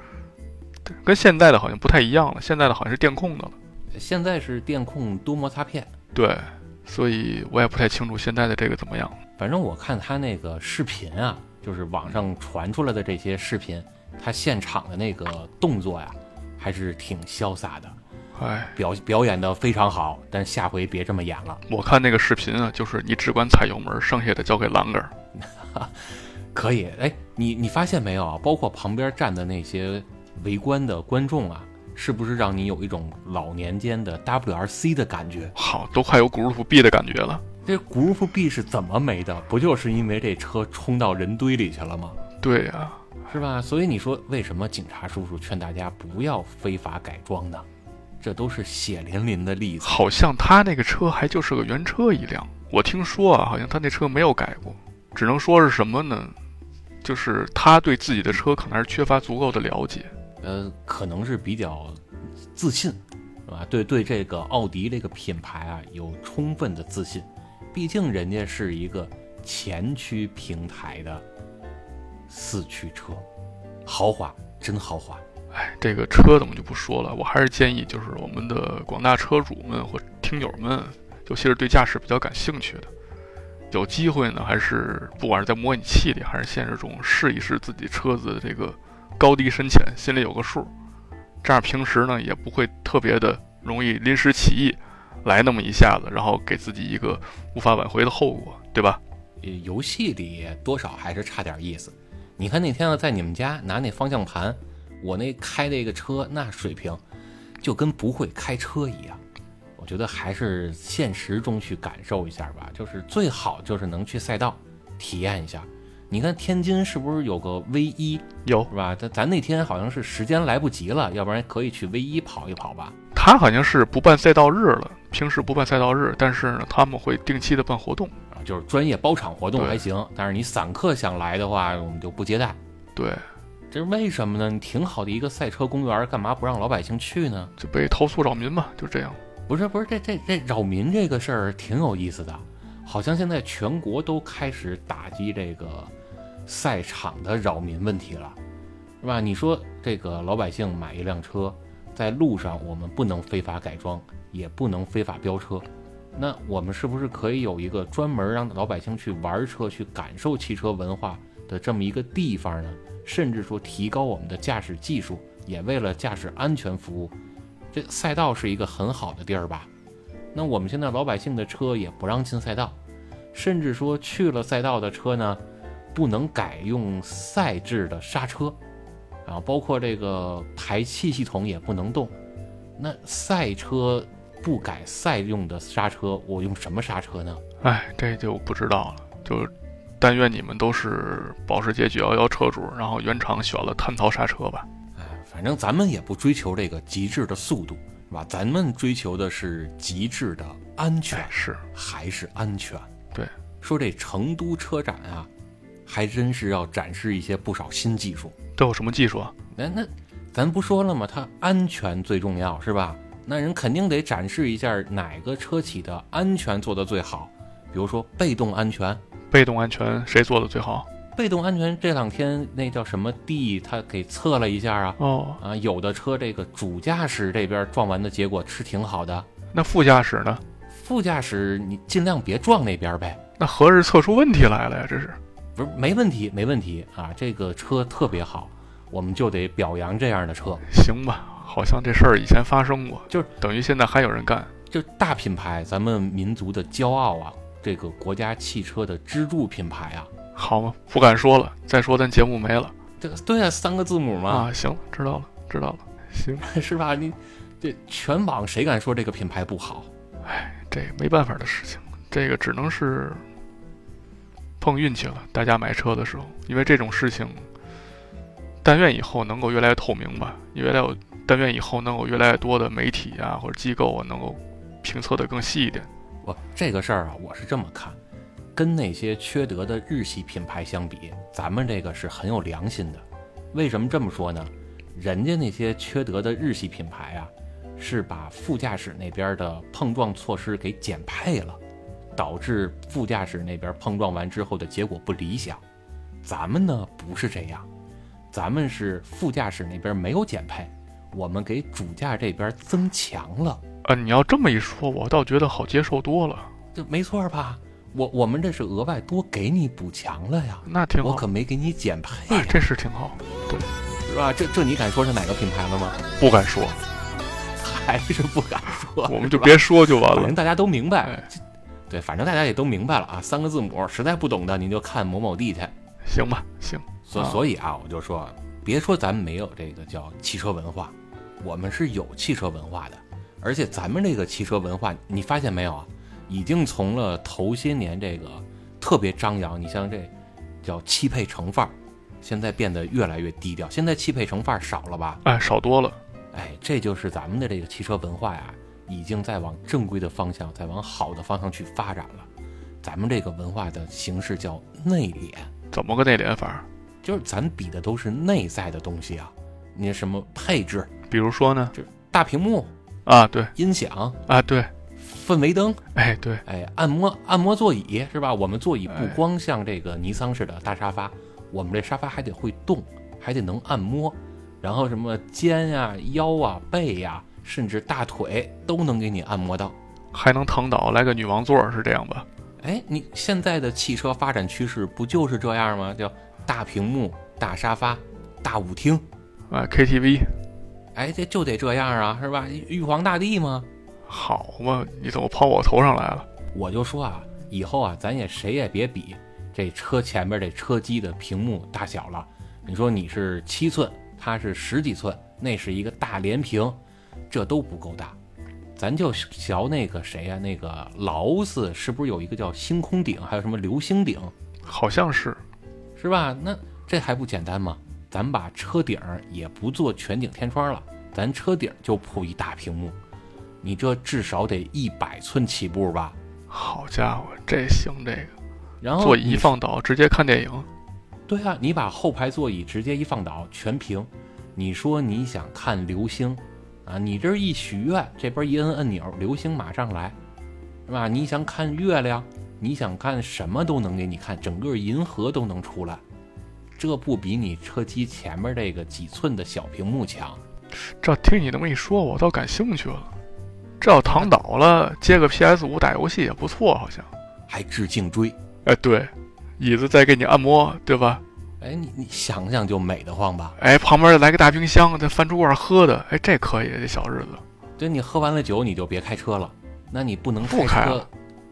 跟现在的好像不太一样了，现在的好像是电控的了。现在是电控多摩擦片，对，所以我也不太清楚现在的这个怎么样。反正我看他那个视频啊，就是网上传出来的这些视频，他现场的那个动作呀，还是挺潇洒的，哎，表表演的非常好。但下回别这么演了。我看那个视频啊，就是你只管踩油门，剩下的交给栏杆儿。可以，哎，你你发现没有啊？包括旁边站的那些围观的观众啊，是不是让你有一种老年间的 WRC 的感觉？好，都快有 Group B 的感觉了。这 Group B 是怎么没的？不就是因为这车冲到人堆里去了吗？对呀、是吧？所以你说为什么警察叔叔劝大家不要非法改装呢？这都是血淋淋的例子。好像他那个车还就是个原车一辆。我听说啊，好像他那车没有改过，只能说是什么呢？就是他对自己的车可能还是缺乏足够的了解。呃，可能是比较自信，是吧？对对，这个奥迪这个品牌啊，有充分的自信。毕竟人家是一个前驱平台的四驱车，豪华，真豪华。哎，这个车怎么就不说了，我还是建议就是我们的广大车主们或听友们，尤其是对驾驶比较感兴趣的，有机会呢，还是不管是在模拟器里还是现实中试一试自己车子的这个高低深浅，心里有个数，这样平时呢也不会特别的容易临时起意来那么一下子，然后给自己一个无法挽回的后果，对吧？呃游戏里多少还是差点意思。你看那天啊，在你们家拿那方向盘，我那开那个车那水平，就跟不会开车一样。我觉得还是现实中去感受一下吧，就是最好就是能去赛道体验一下。你看天津是不是有个 V 一有，是吧？咱咱那天好像是时间来不及了，要不然可以去 V 一跑一跑吧。他好像是不办赛道日了，平时不办赛道日，但是呢，他们会定期的办活动。啊，就是专业包场活动还行，但是你散客想来的话，我们就不接待。对，这是为什么呢？你挺好的一个赛车公园，干嘛不让老百姓去呢？就被投诉扰民嘛，就这样。不是不是，这这这扰民这个事儿挺有意思的，好像现在全国都开始打击这个赛场的扰民问题了，是吧？你说这个老百姓买一辆车，在路上我们不能非法改装，也不能非法飙车，那我们是不是可以有一个专门让老百姓去玩车、去感受汽车文化的这么一个地方呢？甚至说提高我们的驾驶技术，也为了驾驶安全服务。这赛道是一个很好的地儿吧？那我们现在老百姓的车也不让进赛道，甚至说去了赛道的车呢，不能改用赛制的刹车，啊，包括这个排气系统也不能动。那赛车不改赛用的刹车，我用什么刹车呢？哎，这就不知道了。就但愿你们都是保时捷911车主，然后原厂选了碳陶刹车吧。哎，反正咱们也不追求这个极致的速度，是吧？咱们追求的是极致的安全哎，，是还是安全。对，说这成都车展啊，还真是要展示一些不少新技术。都有什么技术啊？那那，咱不说了吗？它安全最重要，是吧？那人肯定得展示一下哪个车企的安全做得最好。比如说被动安全，被动安全谁做的最好？被动安全这两天那叫什么地，他给测了一下啊。哦，啊，有的车这个主驾驶这边撞完的结果是挺好的，那副驾驶呢？副驾驶你尽量别撞那边呗。那何日测出问题来了呀？这是不是没问题，没问题啊！这个车特别好，我们就得表扬这样的车。行吧？好像这事儿以前发生过，就是等于现在还有人干。就大品牌，咱们民族的骄傲啊，这个国家汽车的支柱品牌啊，好吗？不敢说了，再说咱节目没了这个对啊，三个字母嘛，啊！行了，知道了，知道了。行，是吧？你这全网谁敢说这个品牌不好？哎这没办法的事情，这个只能是碰运气了。大家买车的时候，因为这种事情，但愿以后能够越来越透明吧，越来越，但愿以后能有越来越多的媒体啊或者机构啊能够评测的更细一点。不，这个事儿啊，我是这么看，跟那些缺德的日系品牌相比，咱们这个是很有良心的。为什么这么说呢？人家那些缺德的日系品牌啊，是把副驾驶那边的碰撞措施给减配了，导致副驾驶那边碰撞完之后的结果不理想。咱们呢不是这样，咱们是副驾驶那边没有减配，我们给主驾这边增强了，呃，你要这么一说，我倒觉得好接受多了。这没错吧？我我们这是额外多给你补强了呀，那挺好，我可没给你减配呀，这是挺好，对，是吧？这这你敢说是哪个品牌了吗？不敢说，还是不敢说，我们就别说就完了，反正大家都明白。对，反正大家也都明白了啊，三个字母，实在不懂的您就看某某地去，行吧？行。所所以啊，我就说，别说咱们没有这个叫汽车文化，我们是有汽车文化的，而且咱们这个汽车文化，你发现没有啊？已经从了头些年这个特别张扬，你像这叫汽配城范儿，现在变得越来越低调。现在汽配城范儿少了吧？哎，少多了。哎，这就是咱们的这个汽车文化呀。已经在往正规的方向，在往好的方向去发展了。咱们这个文化的形式叫内敛，怎么个内敛法？就是咱比的都是内在的东西啊。你什么配置？比如说呢？就大屏幕啊，对，音响啊，对，氛围灯，哎，对，哎，按摩按摩座椅是吧？我们座椅不光像这个尼桑似的大沙发，我们这沙发还得会动，还得能按摩，然后什么肩呀、腰啊、背呀。甚至大腿都能给你按摩到，还能躺倒来个女王座，是这样吧？哎，你现在的汽车发展趋势不就是这样吗？叫大屏幕、大沙发、大舞厅，啊，KTV，哎，这就得这样啊，是吧？玉皇大帝吗？好嘛，你怎么跑我头上来了？我就说啊，以后啊，咱也谁也别比这车前面这车机的屏幕大小了。你说你是七寸，它是十几寸，那是一个大连屏。这都不够大，咱就瞧那个谁呀？那个劳斯是不是有一个叫星空顶，还有什么流星顶？好像是，是吧？那这还不简单吗？咱把车顶也不做全景天窗了，咱车顶就铺一大屏幕，你这至少得一百寸起步吧？好家伙，这行这个，然后座椅一放倒直接看电影。对啊，你把后排座椅直接一放倒全屏，你说你想看流星？啊，你这一许愿，这边一摁按钮，流星马上来，是吧？你想看月亮，你想看什么都能给你看，整个银河都能出来，这不比你车机前面这个几寸的小屏幕强？这听你这么一说，我倒感兴趣了。这要躺倒了，接个 PS 五打游戏也不错，好像还治颈椎。哎，对，椅子再给你按摩，对吧？哎，你你想想就美得慌吧？哎，旁边来个大冰箱，再翻出罐喝的，哎，这可以，这小日子。对，你喝完了酒你就别开车了，那你不能不开了。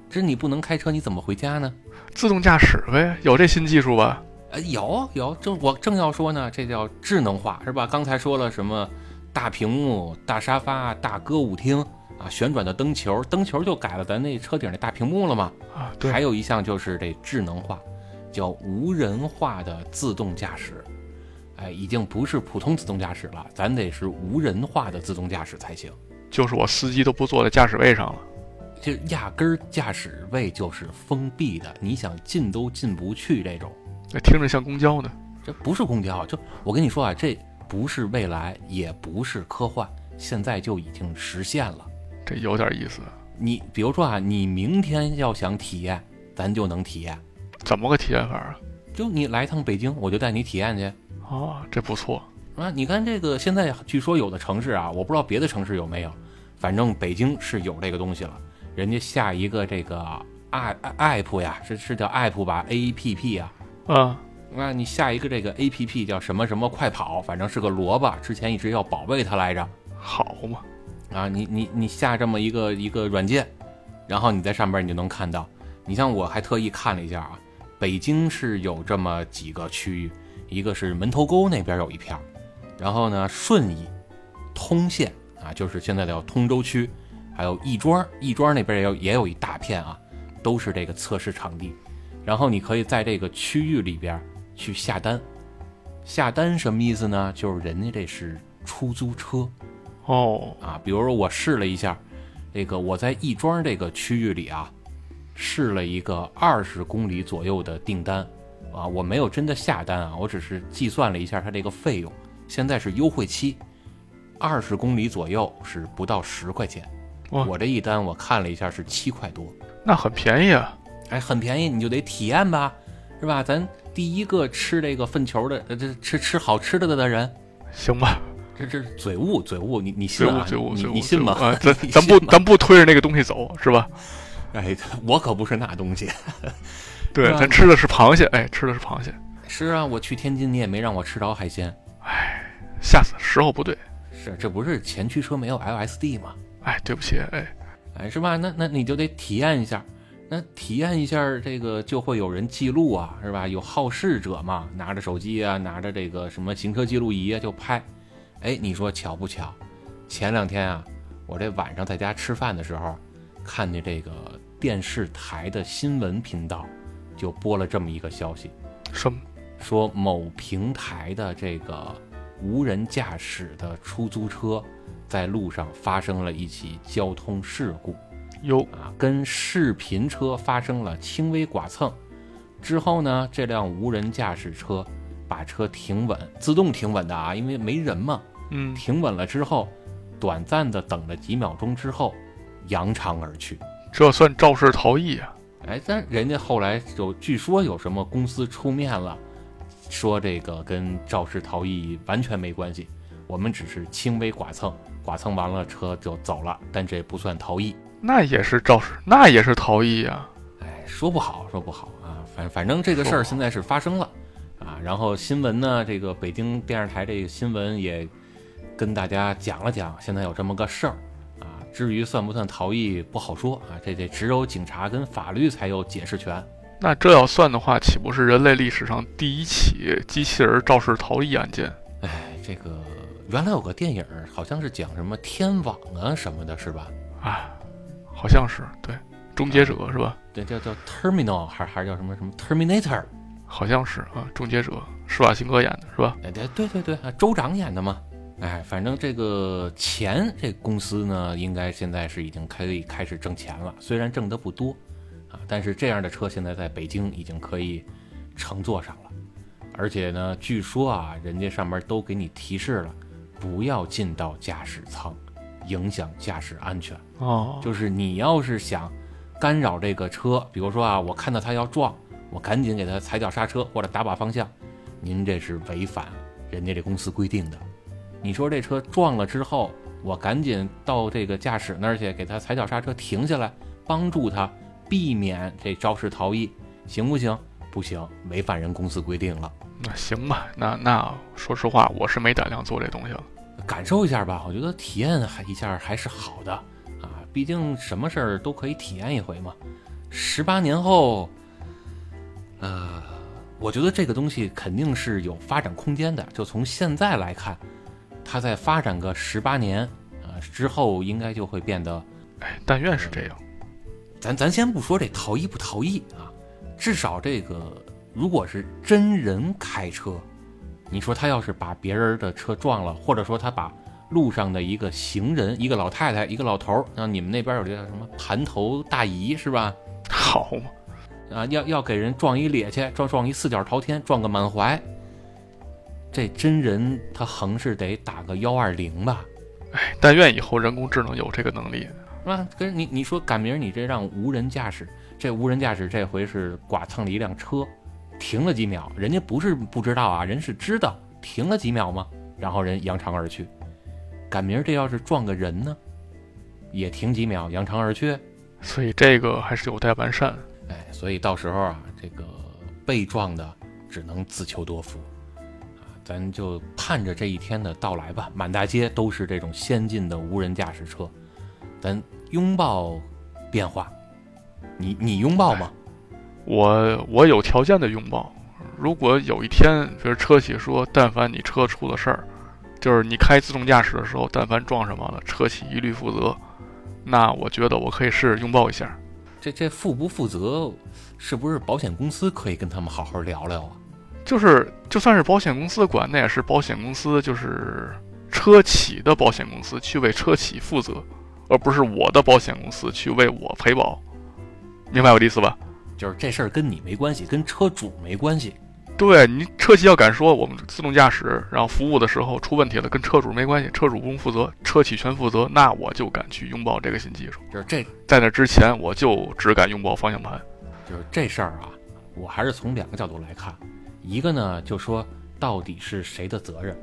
这你不能开车，你怎么回家呢？自动驾驶呗，有这新技术吧？呃，有有，正我正要说呢，这叫智能化是吧？刚才说了什么大屏幕、大沙发、大歌舞厅啊，旋转的灯球，灯球就改了咱那车顶那大屏幕了嘛？啊，对。还有一项就是这智能化。叫无人化的自动驾驶，哎，已经不是普通自动驾驶了，咱得是无人化的自动驾驶才行。就是我司机都不坐在驾驶位上了，就压根儿驾驶位就是封闭的，你想进都进不去这种。那听着像公交呢？这不是公交，就我跟你说啊，这不是未来，也不是科幻，现在就已经实现了。这有点意思。你比如说啊，你明天要想体验，咱就能体验。怎么个体验法啊？就你来趟北京，我就带你体验去。啊，这不错啊！你看这个，现在据说有的城市啊，我不知道别的城市有没有，反正北京是有这个东西了。人家下一个这个 i app 呀，是是叫 app 吧？A P P 呀。啊，那你下一个这个 A P P 叫什么什么快跑，反正是个萝卜。之前一直要保卫它来着。好嘛，啊，你你你下这么一个一个软件，然后你在上边你就能看到。你像我还特意看了一下啊。北京是有这么几个区域，一个是门头沟那边有一片然后呢顺义、通县啊，就是现在的通州区，还有亦庄，亦庄那边也有也有一大片啊，都是这个测试场地。然后你可以在这个区域里边去下单，下单什么意思呢？就是人家这是出租车，哦啊，比如说我试了一下，这个我在亦庄这个区域里啊。试了一个二十公里左右的订单，啊，我没有真的下单啊，我只是计算了一下它这个费用，现在是优惠期，二十公里左右是不到十块钱，我这一单我看了一下是七块多，那很便宜啊，哎，很便宜，你就得体验吧，是吧？咱第一个吃这个粪球的，这吃吃好吃的的人，行吧？这这是嘴误，嘴误，你你信啊？你嘴误，你信吗？啊，咱 咱不咱不推着那个东西走是吧？哎，我可不是那东西。对，咱吃的是螃蟹，哎，吃的是螃蟹。是啊，我去天津，你也没让我吃着海鲜。哎下次时候不对，是，这不是前驱车没有 LSD 吗？哎，对不起，哎，哎，是吧？那那你就得体验一下，那体验一下这个就会有人记录啊，是吧？有好事者嘛，拿着手机啊，拿着这个什么行车记录仪啊就拍。哎，你说巧不巧？前两天啊，我这晚上在家吃饭的时候，看见这个电视台的新闻频道就播了这么一个消息，什么？说某平台的这个无人驾驶的出租车在路上发生了一起交通事故。有啊，跟视频车发生了轻微剐蹭。之后呢，这辆无人驾驶车把车停稳，自动停稳的啊，因为没人嘛。嗯，停稳了之后，短暂的等了几秒钟之后，扬长而去。这算肇事逃逸啊！哎，但人家后来有据说有什么公司出面了，说这个跟肇事逃逸完全没关系，我们只是轻微剐蹭，剐蹭完了车就走了，但这不算逃逸。那也是肇事，那也是逃逸呀、哎，说不好，说不好啊，反反正这个事儿现在是发生了啊。然后新闻呢，这个北京电视台这个新闻也跟大家讲了讲，现在有这么个事儿啊。至于算不算逃逸，不好说啊，这这只有警察跟法律才有解释权。那这要算的话，岂不是人类历史上第一起机器人肇事逃逸案件？哎，这个原来有个电影，好像是讲什么天网啊什么的，是吧？啊，好像是对，终结者是吧？对，叫叫 Terminal，还还是叫什么什么 Terminator？好像是啊，终结者，施瓦辛格演的是吧？哎，对对对对，啊州长演的嘛。哎，反正这个钱，这公司呢，应该现在是已经可以开始挣钱了，虽然挣得不多，啊，但是这样的车现在在北京已经可以乘坐上了，而且呢，据说啊，人家上面都给你提示了，不要进到驾驶舱，影响驾驶安全。哦，就是你要是想干扰这个车，比如说啊，我看到他要撞，我赶紧给他踩脚刹车或者打把方向，您这是违反人家这公司规定的。你说这车撞了之后，我赶紧到这个驾驶那儿去给他踩脚刹车停下来，帮助他避免这肇事逃逸，行不行？不行，违反人公司规定了。那行吧，那那说实话，我是没胆量做这东西了。感受一下吧，我觉得体验还一下还是好的啊，毕竟什么事儿都可以体验一回嘛。十八年后，呃，我觉得这个东西肯定是有发展空间的。就从现在来看，它再发展个十八年啊、之后，应该就会变得，哎，但愿是这样。咱咱先不说这逃逸不逃逸啊，至少这个如果是真人开车，你说他要是把别人的车撞了，或者说他把路上的一个行人，一个老太太，一个老头儿，像你们那边有这叫什么盘头大姨是吧？好嘛，啊，要要给人撞一趔趄，撞撞一四脚朝天，撞个满怀，这真人他横是得打个幺二零吧？哎，但愿以后人工智能有这个能力。是吧？跟你你说赶明儿你这让无人驾驶，这无人驾驶这回是剐蹭了一辆车，停了几秒，人家不是不知道啊，人是知道停了几秒吗？然后人扬长而去。赶明儿这要是撞个人呢，也停几秒，扬长而去。所以这个还是有待完善。哎，所以到时候啊，这个被撞的只能自求多福啊，咱就盼着这一天的到来吧。满大街都是这种先进的无人驾驶车，咱拥抱变化。你你拥抱吗？我我有条件的拥抱。如果有一天，比如车企说，但凡你车出了事儿，就是你开自动驾驶的时候，但凡撞什么了，车企一律负责，那我觉得我可以试着拥抱一下。这这负不负责，是不是保险公司可以跟他们好好聊聊啊？就是就算是保险公司管，那也是保险公司，就是车企的保险公司去为车企负责，而不是我的保险公司去为我赔保。明白我的意思吧？就是这事儿跟你没关系，跟车主没关系。对你车企要敢说我们自动驾驶，然后服务的时候出问题了，跟车主没关系，车主不用负责，车企全负责，那我就敢去拥抱这个新技术。就是这在那之前，我就只敢拥抱方向盘。就是这事儿啊，我还是从两个角度来看，一个呢就说到底是谁的责任，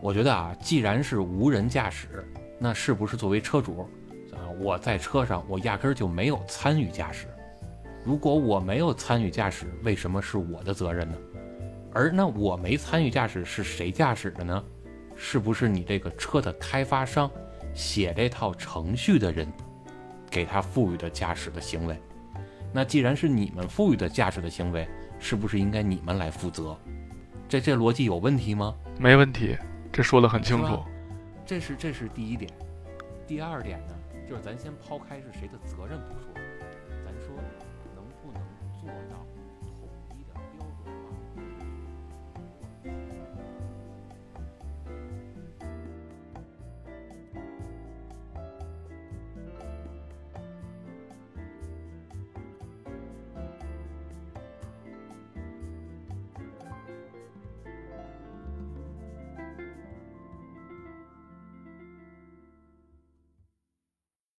我觉得啊，既然是无人驾驶，那是不是作为车主，啊，我在车上我压根儿就没有参与驾驶？如果我没有参与驾驶，为什么是我的责任呢？而那我没参与驾驶是谁驾驶的呢？是不是你这个车的开发商写这套程序的人给他赋予的驾驶的行为？那既然是你们赋予的驾驶的行为，是不是应该你们来负责？这这逻辑有问题吗？没问题，这说的很清楚。这是这是第一点。第二点呢，就是咱先抛开是谁的责任不